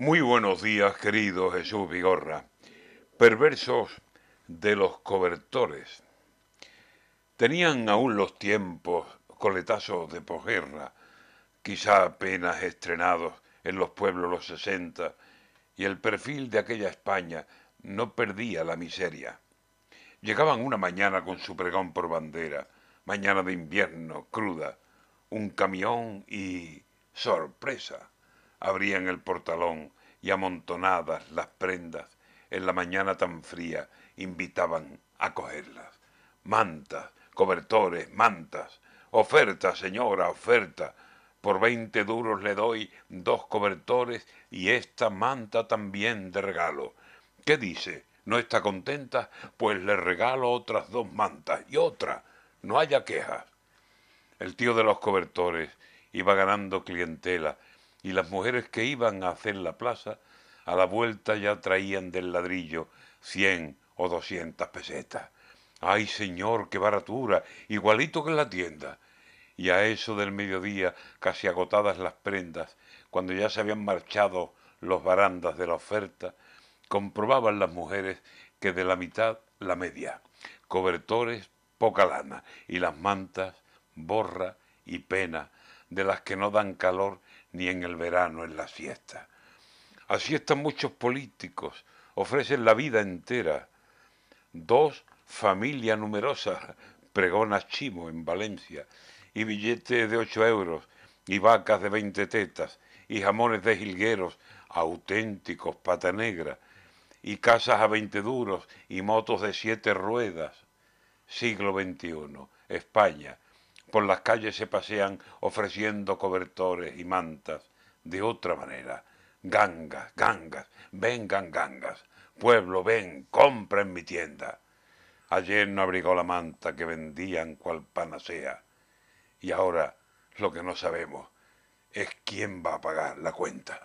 Muy buenos días, querido Jesús Vigorra. Perversos de los cobertores. Tenían aún los tiempos coletazos de posguerra, quizá apenas estrenados en los pueblos los sesenta, y el perfil de aquella España no perdía la miseria. Llegaban una mañana con su pregón por bandera, mañana de invierno, cruda, un camión y... sorpresa. Abrían el portalón y amontonadas las prendas en la mañana tan fría invitaban a cogerlas. Mantas, cobertores, mantas. Oferta, señora, oferta. Por veinte duros le doy dos cobertores y esta manta también de regalo. ¿Qué dice? ¿No está contenta? Pues le regalo otras dos mantas y otra. No haya quejas. El tío de los cobertores iba ganando clientela y las mujeres que iban a hacer la plaza a la vuelta ya traían del ladrillo cien o doscientas pesetas. ¡Ay, señor, qué baratura! Igualito que en la tienda. Y a eso del mediodía, casi agotadas las prendas, cuando ya se habían marchado los barandas de la oferta, comprobaban las mujeres que de la mitad la media, cobertores poca lana y las mantas borra y pena de las que no dan calor ni en el verano en la siesta. Así están muchos políticos, ofrecen la vida entera. Dos, familia numerosa, pregona Chimo en Valencia, y billetes de ocho euros, y vacas de veinte tetas, y jamones de jilgueros, auténticos, pata negra, y casas a veinte duros, y motos de siete ruedas. Siglo XXI, España. Por las calles se pasean ofreciendo cobertores y mantas de otra manera Gangas, gangas, vengan gangas. Pueblo, ven, compra en mi tienda. Ayer no abrigó la manta que vendían cual panacea. Y ahora lo que no sabemos es quién va a pagar la cuenta.